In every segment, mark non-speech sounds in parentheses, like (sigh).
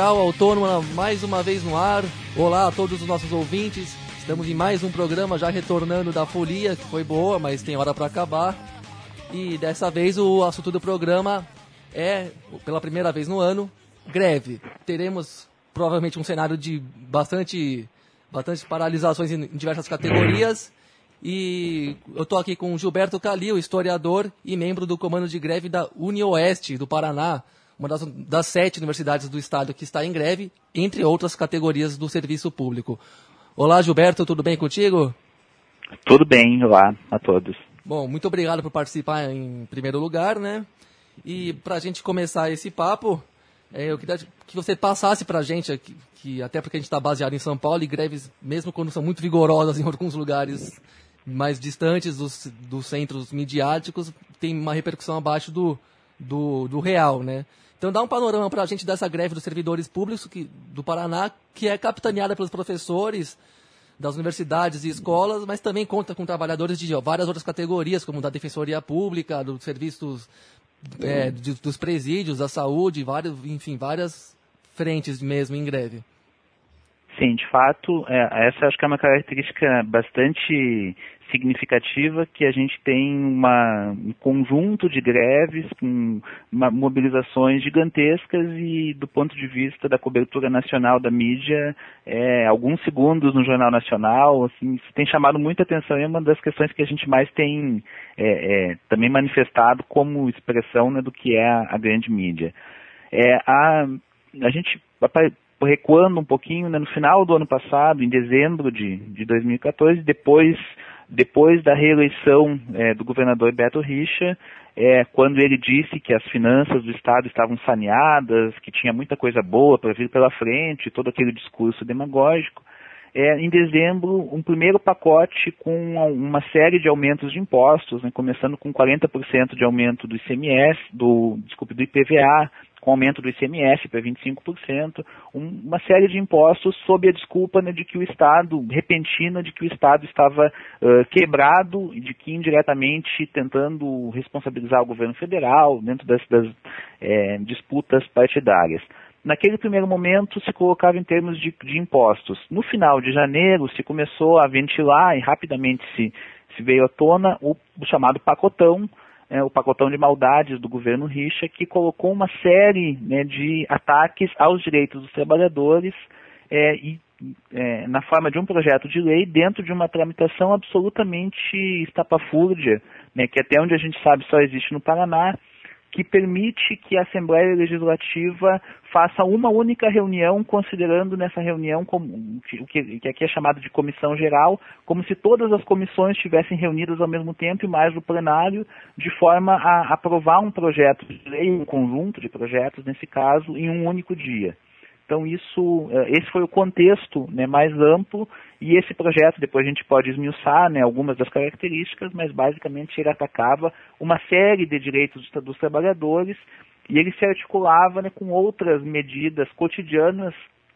Central Autônoma mais uma vez no ar. Olá a todos os nossos ouvintes. Estamos em mais um programa já retornando da folia, que foi boa, mas tem hora para acabar. E dessa vez o assunto do programa é, pela primeira vez no ano, greve. Teremos provavelmente um cenário de bastante, bastante paralisações em diversas categorias. E eu estou aqui com Gilberto Calil, historiador e membro do comando de greve da UniOeste do Paraná, uma das, das sete universidades do estado que está em greve, entre outras categorias do serviço público. Olá, Gilberto, tudo bem contigo? Tudo bem, olá a todos. Bom, muito obrigado por participar em primeiro lugar, né? E para a gente começar esse papo, é, eu queria que você passasse para a gente, que, que, até porque a gente está baseado em São Paulo, e greves, mesmo quando são muito vigorosas (laughs) em alguns lugares mais distantes dos, dos centros midiáticos, tem uma repercussão abaixo do, do, do real, né? Então dá um panorama para a gente dessa greve dos servidores públicos que, do Paraná, que é capitaneada pelos professores das universidades e escolas, mas também conta com trabalhadores de várias outras categorias, como da Defensoria Pública, dos serviços é, de, dos presídios, da saúde, vários, enfim, várias frentes mesmo em greve. Sim, de fato, é, essa acho que é uma característica bastante significativa que a gente tem uma, um conjunto de greves com uma, mobilizações gigantescas e do ponto de vista da cobertura nacional da mídia, é, alguns segundos no Jornal Nacional, assim, isso tem chamado muita atenção e é uma das questões que a gente mais tem é, é, também manifestado como expressão né, do que é a, a grande mídia. É, a, a gente recuando um pouquinho, né, no final do ano passado, em dezembro de, de 2014, depois depois da reeleição é, do governador Beto Richa, é, quando ele disse que as finanças do Estado estavam saneadas, que tinha muita coisa boa para vir pela frente, todo aquele discurso demagógico, é, em dezembro, um primeiro pacote com uma série de aumentos de impostos, né, começando com 40% de aumento do ICMS, do, desculpe, do IPVA, com aumento do ICMS para 25%, um, uma série de impostos sob a desculpa né, de que o Estado, repentina, de que o Estado estava uh, quebrado e de que indiretamente tentando responsabilizar o governo federal dentro das, das é, disputas partidárias. Naquele primeiro momento se colocava em termos de, de, impostos. No final de janeiro se começou a ventilar e rapidamente se, se veio à tona o, o chamado pacotão, é, o pacotão de maldades do governo Richa, que colocou uma série né, de ataques aos direitos dos trabalhadores é, e é, na forma de um projeto de lei dentro de uma tramitação absolutamente estapafúrdia, né, que até onde a gente sabe só existe no Paraná, que permite que a Assembleia Legislativa faça uma única reunião, considerando nessa reunião como, o que, que aqui é chamado de comissão geral, como se todas as comissões estivessem reunidas ao mesmo tempo e mais o plenário, de forma a aprovar um projeto de lei, um conjunto de projetos, nesse caso, em um único dia. Então isso, eh, esse foi o contexto né, mais amplo e esse projeto depois a gente pode esmiuçar né, algumas das características, mas basicamente ele atacava uma série de direitos dos trabalhadores e ele se articulava né, com outras medidas cotidianas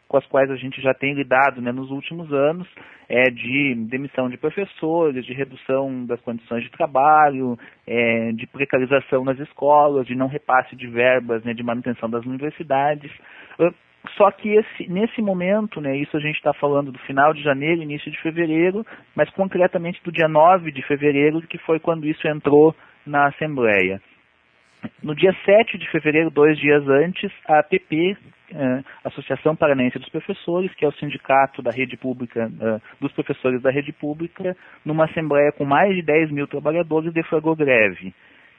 com as quais a gente já tem lidado né, nos últimos anos, é, de demissão de professores, de redução das condições de trabalho, é, de precarização nas escolas, de não repasse de verbas né, de manutenção das universidades. Só que esse, nesse momento, né, isso a gente está falando do final de janeiro, início de fevereiro, mas concretamente do dia 9 de fevereiro, que foi quando isso entrou na Assembleia. No dia 7 de fevereiro, dois dias antes, a APP, eh, Associação Paranense dos Professores, que é o sindicato da rede pública, eh, dos professores da rede pública, numa assembleia com mais de 10 mil trabalhadores, deflagrou greve.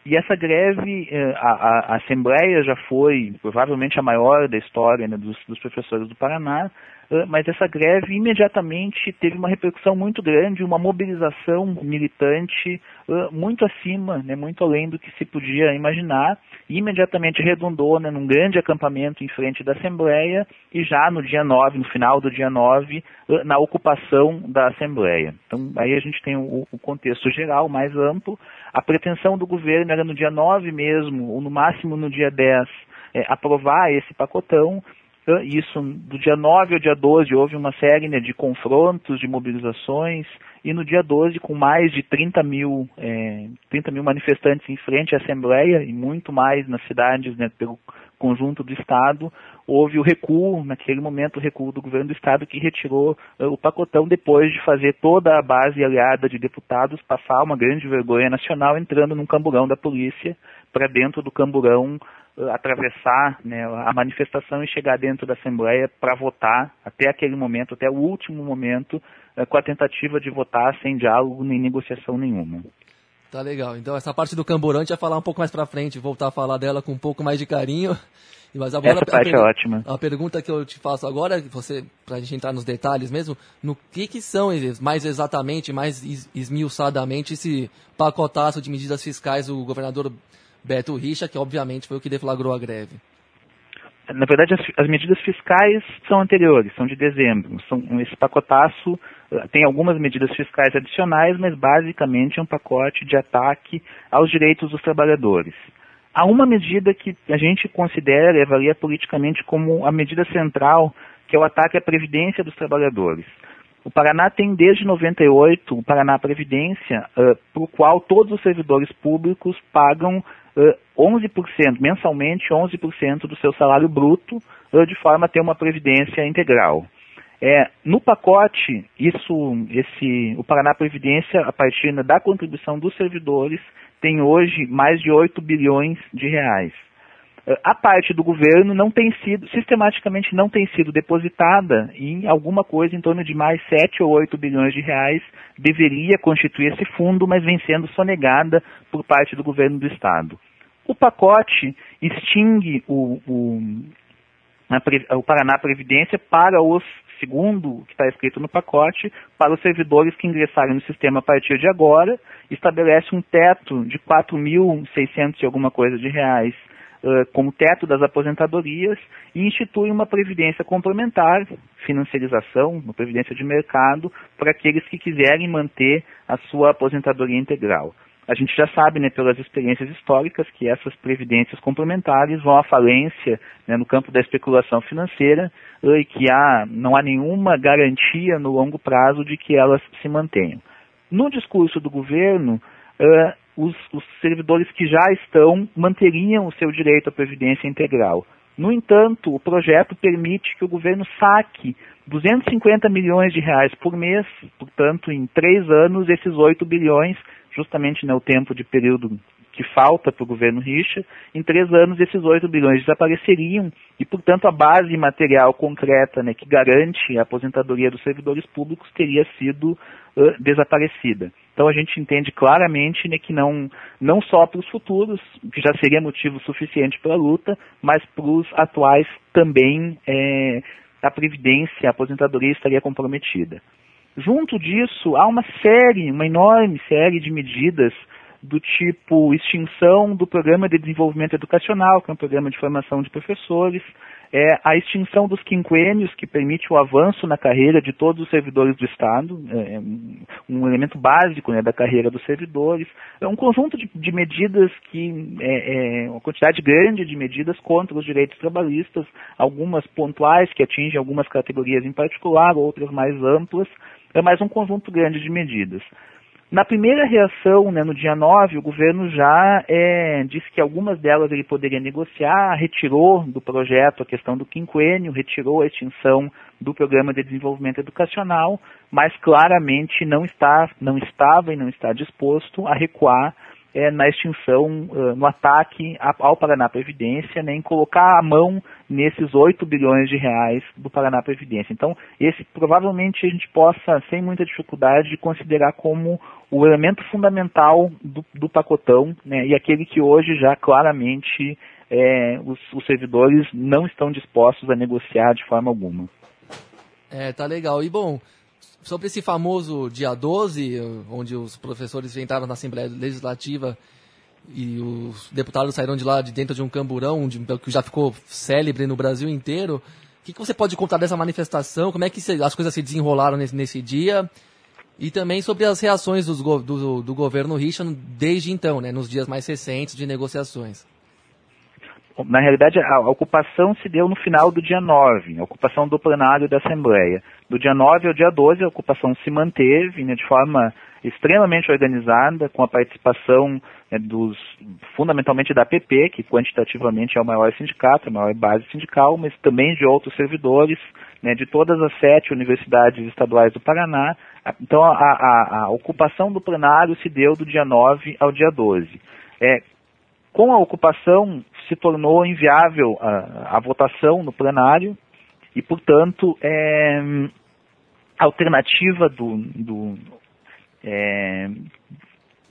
E essa greve, eh, a, a, a, Assembleia já foi provavelmente a maior da história né, dos, dos, professores do Paraná, mas essa greve imediatamente teve uma repercussão muito grande, uma mobilização militante eh, muito acima, né, muito além do que se podia imaginar, e imediatamente redundou né, num grande acampamento em frente da Assembleia e já no dia 9, no final do dia 9, na ocupação da Assembleia. Então aí a gente tem o, o contexto geral mais amplo, a pretensão do governo era no dia 9 mesmo, ou no máximo no dia 10, é, aprovar esse pacotão. Isso, do dia 9 ao dia 12, houve uma série né, de confrontos, de mobilizações, e no dia 12, com mais de 30 mil, é, 30 mil manifestantes em frente à Assembleia, e muito mais nas cidades, né, pelo conjunto do Estado, houve o recuo, naquele momento, o recuo do governo do Estado que retirou uh, o pacotão depois de fazer toda a base aliada de deputados passar uma grande vergonha nacional entrando num camburão da polícia para dentro do camburão atravessar né, a manifestação e chegar dentro da Assembleia para votar até aquele momento, até o último momento, uh, com a tentativa de votar sem diálogo nem negociação nenhuma. Tá legal. Então essa parte do camburão a gente vai falar um pouco mais para frente, voltar a falar dela com um pouco mais de carinho. (laughs) Mas agora, Essa parte é ótima. A pergunta que eu te faço agora, você, para a gente entrar nos detalhes mesmo, no que, que são mais exatamente, mais esmiuçadamente esse pacotaço de medidas fiscais do governador Beto Richa, que obviamente foi o que deflagrou a greve? Na verdade, as, as medidas fiscais são anteriores, são de dezembro. São, esse pacotaço eh, tem algumas medidas fiscais adicionais, mas basicamente é um pacote de ataque aos direitos dos trabalhadores. Há uma medida que a gente considera e avalia politicamente como a medida central, que é o ataque à previdência dos trabalhadores. O Paraná tem desde 98 o Paraná Previdência, uh, para o qual todos os servidores públicos pagam uh, 11%, mensalmente 11% do seu salário bruto, uh, de forma a ter uma previdência integral. É, no pacote, isso, esse, o Paraná Previdência, a partir da contribuição dos servidores, tem hoje mais de 8 bilhões de reais. A parte do governo não tem sido, sistematicamente não tem sido depositada em alguma coisa em torno de mais 7 ou 8 bilhões de reais, deveria constituir esse fundo, mas vem sendo sonegada por parte do governo do Estado. O pacote extingue o, o, a, o Paraná Previdência para os segundo que está escrito no pacote, para os servidores que ingressarem no sistema a partir de agora, estabelece um teto de 4.600 e alguma coisa de reais como teto das aposentadorias e institui uma previdência complementar, financiarização, uma previdência de mercado, para aqueles que quiserem manter a sua aposentadoria integral. A gente já sabe, né, pelas experiências históricas, que essas previdências complementares vão à falência né, no campo da especulação financeira e que há, não há nenhuma garantia no longo prazo de que elas se mantenham. No discurso do governo, uh, os, os servidores que já estão manteriam o seu direito à previdência integral. No entanto, o projeto permite que o governo saque 250 milhões de reais por mês, portanto, em três anos, esses 8 bilhões justamente né, o tempo de período que falta para o governo Richa, em três anos esses 8 bilhões desapareceriam e, portanto, a base material concreta né, que garante a aposentadoria dos servidores públicos teria sido uh, desaparecida. Então a gente entende claramente né, que não, não só para os futuros, que já seria motivo suficiente para a luta, mas para os atuais também é, a previdência, a aposentadoria estaria comprometida. Junto disso, há uma série, uma enorme série de medidas do tipo extinção do Programa de Desenvolvimento Educacional, que é um programa de formação de professores, é, a extinção dos quinquênios, que permite o avanço na carreira de todos os servidores do Estado, é, é um elemento básico né, da carreira dos servidores, é um conjunto de, de medidas que, é, é, uma quantidade grande de medidas contra os direitos trabalhistas, algumas pontuais que atingem algumas categorias em particular, outras mais amplas, é mais um conjunto grande de medidas. Na primeira reação, né, no dia 9, o governo já é, disse que algumas delas ele poderia negociar, retirou do projeto a questão do quinquênio, retirou a extinção do programa de desenvolvimento educacional, mas claramente não, está, não estava e não está disposto a recuar é, na extinção, uh, no ataque ao Paraná Previdência, né, em colocar a mão nesses 8 bilhões de reais do Paraná Previdência. Então, esse provavelmente a gente possa, sem muita dificuldade, considerar como o elemento fundamental do, do pacotão, né, e aquele que hoje já claramente é, os, os servidores não estão dispostos a negociar de forma alguma. É, tá legal. E bom, sobre esse famoso dia 12, onde os professores entraram na Assembleia Legislativa e os deputados saíram de lá de dentro de um camburão, de, que já ficou célebre no Brasil inteiro. O que, que você pode contar dessa manifestação? Como é que se, as coisas se desenrolaram nesse, nesse, dia? E também sobre as reações dos, do, do, governo Richard desde então, né, nos dias mais recentes de negociações. Na realidade, a, ocupação se deu no final do dia 9, a ocupação do plenário da Assembleia. Do dia 9 ao dia 12, a ocupação se manteve né, de forma extremamente organizada, com a participação né, dos, fundamentalmente da APP, que quantitativamente é o maior sindicato, a maior base sindical, mas também de outros servidores, né, de todas as sete universidades estaduais do Paraná. Então, a, a, a ocupação do plenário se deu do dia 9 ao dia 12. É, com a ocupação, se tornou inviável a, a votação no plenário e, portanto, é, a alternativa do, do é,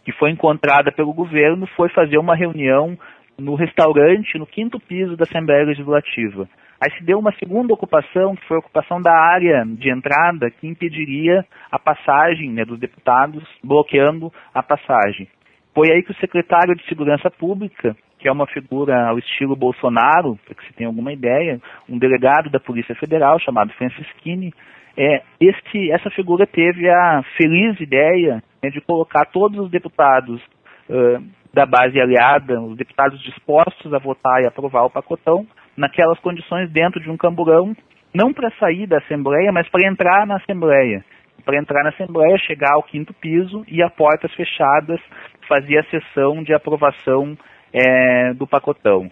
que foi encontrada pelo governo foi fazer uma reunião no restaurante no quinto piso da Assembleia Legislativa. Aí se deu uma segunda ocupação, que foi a ocupação da área de entrada, que impediria a passagem né, dos deputados, bloqueando a passagem. Foi aí que o secretário de Segurança Pública, que é uma figura ao estilo Bolsonaro, para que se tenha alguma ideia, um delegado da Polícia Federal chamado Francisquini, é, este, essa figura teve a feliz ideia né, de colocar todos os deputados uh, da base aliada, os deputados dispostos a votar e aprovar o pacotão, naquelas condições dentro de um camburão, não para sair da Assembleia, mas para entrar na Assembleia. Para entrar na Assembleia, chegar ao quinto piso e a portas fechadas fazia a sessão de aprovação é, do pacotão.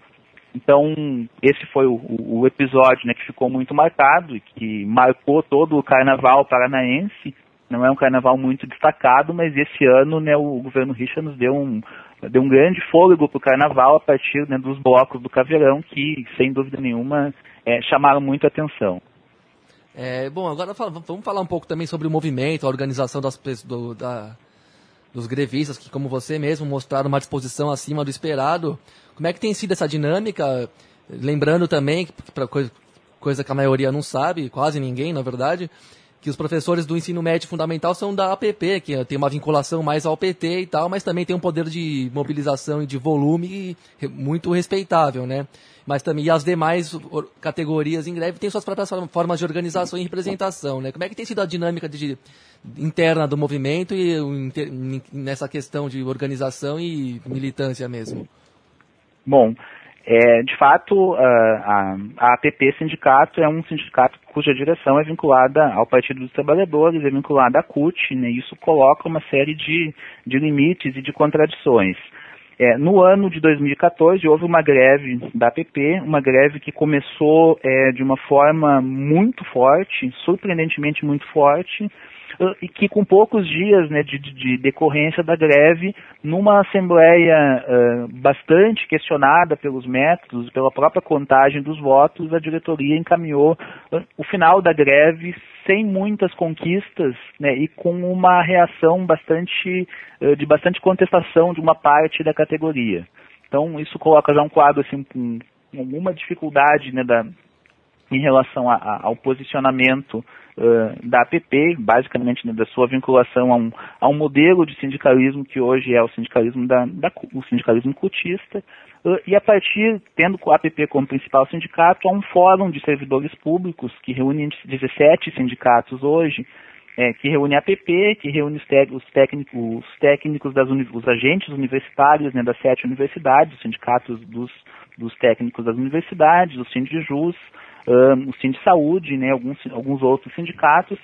Então, esse foi o, o, episódio né, que ficou muito marcado e que marcou todo o carnaval paranaense. Não é um carnaval muito destacado, mas esse ano né, o governo Richa nos deu um, deu um grande fôlego para o carnaval a partir né, dos blocos do Caveirão, que, sem dúvida nenhuma, é, chamaram muito a atenção. É, bom, agora vamos falar um pouco também sobre o movimento, a organização das, do, da, dos grevistas, que como você mesmo mostraram uma disposição acima do esperado. Como é que tem sido essa dinâmica? Lembrando também, para coisa, coisa que a maioria não sabe, quase ninguém, na verdade, que os professores do ensino médio fundamental são da APP, que tem uma vinculação mais ao PT e tal, mas também tem um poder de mobilização e de volume muito respeitável, né? Mas também as demais categorias em greve têm suas próprias formas de organização e representação, né? Como é que tem sido a dinâmica de, interna do movimento e nessa questão de organização e militância mesmo? Bom, é, de fato, a, a APP Sindicato é um sindicato cuja direção é vinculada ao Partido dos Trabalhadores, é vinculada à CUT, né, e isso coloca uma série de, de limites e de contradições. É, no ano de 2014 houve uma greve da APP, uma greve que começou é, de uma forma muito forte, surpreendentemente muito forte, e que com poucos dias né, de, de, decorrência da greve, numa assembleia uh, bastante questionada pelos métodos, pela própria contagem dos votos, a diretoria encaminhou uh, o final da greve sem muitas conquistas né, e com uma reação bastante uh, de bastante contestação de uma parte da categoria. Então isso coloca já um quadro assim com alguma dificuldade né, da, em relação a, a, ao posicionamento uh, da APP, basicamente né, da sua vinculação a um, a um modelo de sindicalismo que hoje é o sindicalismo, da, da o sindicalismo cutista, uh, e a partir, tendo a APP como principal sindicato, há um fórum de servidores públicos que reúne 17 sindicatos hoje, é, que reúne a APP, que reúne os, os técnicos, os técnicos das os agentes universitários né, das sete universidades, os sindicatos dos, dos técnicos das universidades, o Sindijus, um, o Sind Saúde, né, alguns, alguns outros sindicatos,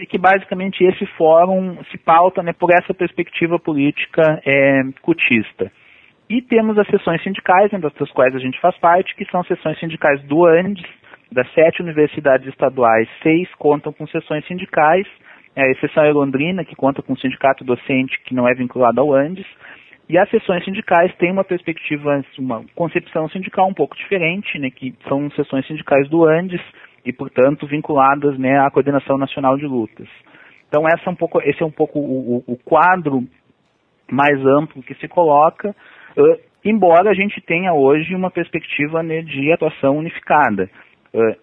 e que basicamente esse fórum se pauta né, por essa perspectiva política é, cutista. E temos as sessões sindicais, entre das quais a gente faz parte, que são sessões sindicais do ANDES, das sete universidades estaduais, seis contam com sessões sindicais, é, a exceção é Londrina, que conta com um sindicato docente que não é vinculado ao ANDES, e as sessões sindicais têm uma perspectiva, uma concepção sindical um pouco diferente, né, que são sessões sindicais do Andes e, portanto, vinculadas né, à Coordenação Nacional de Lutas. Então, essa é um pouco, esse é um pouco o, o, quadro mais amplo que se coloca, uh, embora a gente tenha hoje uma perspectiva né, de atuação unificada. Uh,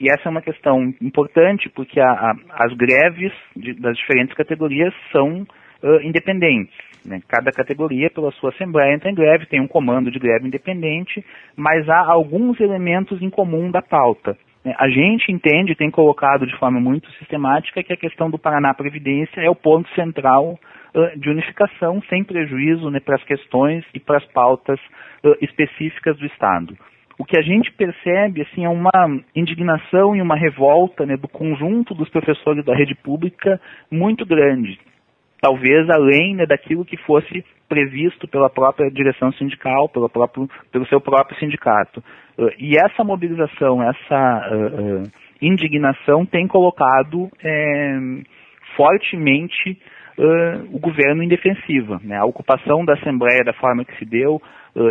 e essa é uma questão importante, porque a, a, as greves de, das diferentes categorias são uh, independentes. Né? Cada categoria, pela sua assembleia, entra em greve, tem um comando de greve independente, mas há alguns elementos em comum da pauta. Né? A gente entende, tem colocado de forma muito sistemática, que a questão do Paraná Previdência é o ponto central uh, de unificação, sem prejuízo né, para as questões e para as pautas uh, específicas do Estado. O que a gente percebe assim, é uma indignação e uma revolta né, do conjunto dos professores da rede pública muito grande talvez além né, daquilo que fosse previsto pela própria direção sindical, pelo, próprio, pelo seu próprio sindicato. Uh, e essa mobilização, essa uh, uh, indignação tem colocado é, fortemente o governo em defensiva. Né? A ocupação da Assembleia da forma que se deu,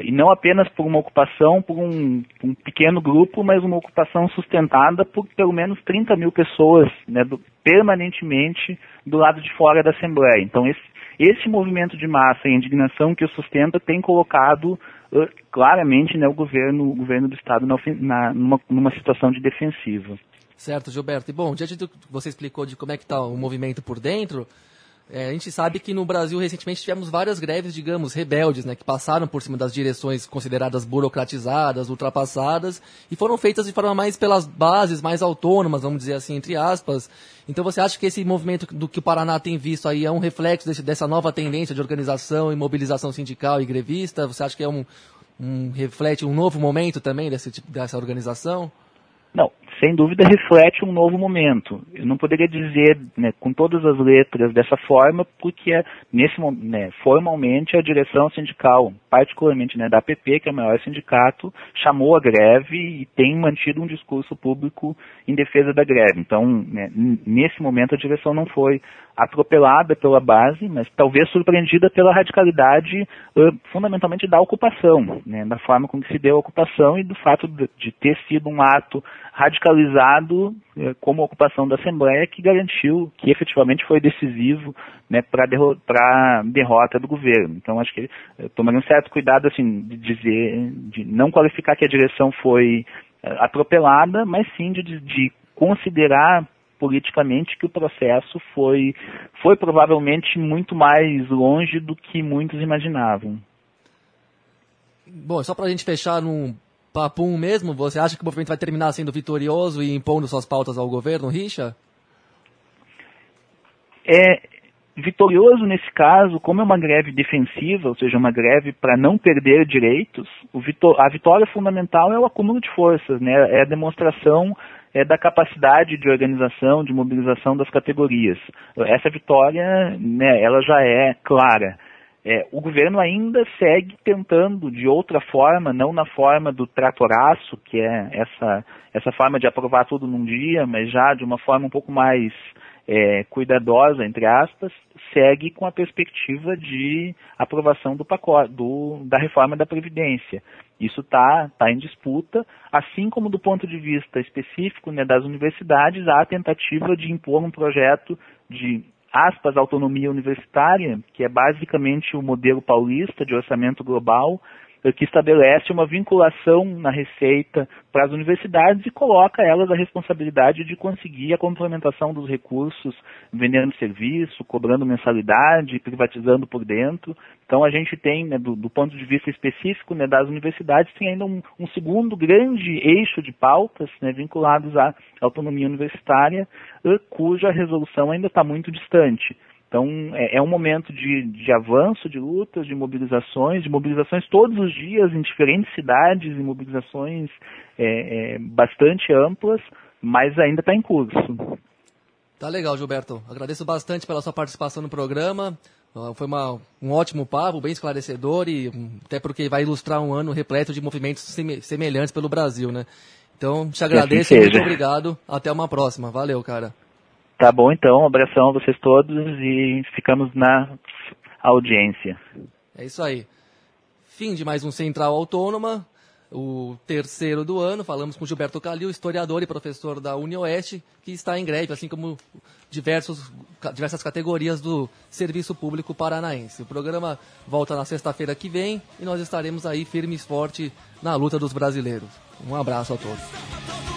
e não apenas por uma ocupação por um, um, pequeno grupo, mas uma ocupação sustentada por pelo menos 30 mil pessoas né, do, permanentemente do lado de fora da Assembleia. Então, esse, esse movimento de massa e indignação que o sustenta tem colocado uh, claramente né, o, governo, o governo do Estado na, na, numa, numa situação de defensiva. Certo, Gilberto. E bom, diante do que você explicou de como é que está o movimento por dentro, é, a gente sabe que no Brasil recentemente tivemos várias greves, digamos, rebeldes, né, que passaram por cima das direções consideradas burocratizadas, ultrapassadas, e foram feitas de forma mais pelas bases, mais autônomas, vamos dizer assim, entre aspas. Então você acha que esse movimento do que o Paraná tem visto aí é um reflexo desse, dessa nova tendência de organização e mobilização sindical e grevista? Você acha que é um, um reflete um novo momento também desse, dessa organização? Não, sem dúvida reflete um novo momento. Eu não poderia dizer né, com todas as letras dessa forma, porque nesse né, formalmente a direção sindical, particularmente né, da APP, que é o maior sindicato, chamou a greve e tem mantido um discurso público em defesa da greve. Então, né, nesse momento a direção não foi atropelada pela base, mas talvez surpreendida pela radicalidade uh, fundamentalmente da ocupação, né, da forma como se deu a ocupação e do fato de, ter sido um ato radicalizado como a ocupação da Assembleia que garantiu que efetivamente foi decisivo né, para a derrota do governo. Então acho que uh, tomaria um certo cuidado assim de dizer, de não qualificar que a direção foi atropelada, mas sim de, de considerar politicamente que o processo foi, foi provavelmente muito mais longe do que muitos imaginavam. Bom, só para a gente fechar num papum mesmo, você acha que o movimento vai terminar sendo vitorioso e impondo suas pautas ao governo, Richa? É vitorioso nesse caso, como é uma greve defensiva, ou seja, uma greve para não perder direitos, a vitória fundamental é o acúmulo de forças, né? é a demonstração é da capacidade de organização, de mobilização das categorias. Essa vitória, né, ela já é clara. É, o governo ainda segue tentando de outra forma, não na forma do tratoraço, que é essa, essa forma de aprovar tudo num dia, mas já de uma forma um pouco mais é, cuidadosa, entre aspas, segue com a perspectiva de aprovação do pacote, do, da reforma da Previdência. Isso está tá em disputa, assim como do ponto de vista específico né, das universidades, há a tentativa de impor um projeto de aspas, autonomia universitária, que é basicamente o modelo paulista de orçamento global, que estabelece uma vinculação na receita para as universidades e coloca elas a responsabilidade de conseguir a complementação dos recursos, vendendo serviço, cobrando mensalidade, privatizando por dentro. Então a gente tem, né, do, do, ponto de vista específico né, das universidades, tem ainda um, um segundo grande eixo de pautas né, vinculados à autonomia universitária, eh, cuja resolução ainda está muito distante. Então, é, é um momento de, de, avanço de lutas, de mobilizações, de mobilizações todos os dias em diferentes cidades, e mobilizações é, é, bastante amplas, mas ainda está em curso. Tá legal, Gilberto. Agradeço bastante pela sua participação no programa. Foi uma, um ótimo papo, bem esclarecedor e até porque vai ilustrar um ano repleto de movimentos semelhantes pelo Brasil, né? Então, te agradeço assim e muito obrigado. Até uma próxima. Valeu, cara. Tá bom, então. Um abração a vocês todos e ficamos na audiência. É isso aí. Fim de mais um Central Autônoma, o terceiro do ano. Falamos com Gilberto Calil, historiador e professor da UniOeste, que está em greve, assim como diversos, diversas categorias do serviço público paranaense. O programa volta na sexta-feira que vem e nós estaremos aí firmes e fortes na luta dos brasileiros. Um abraço a todos.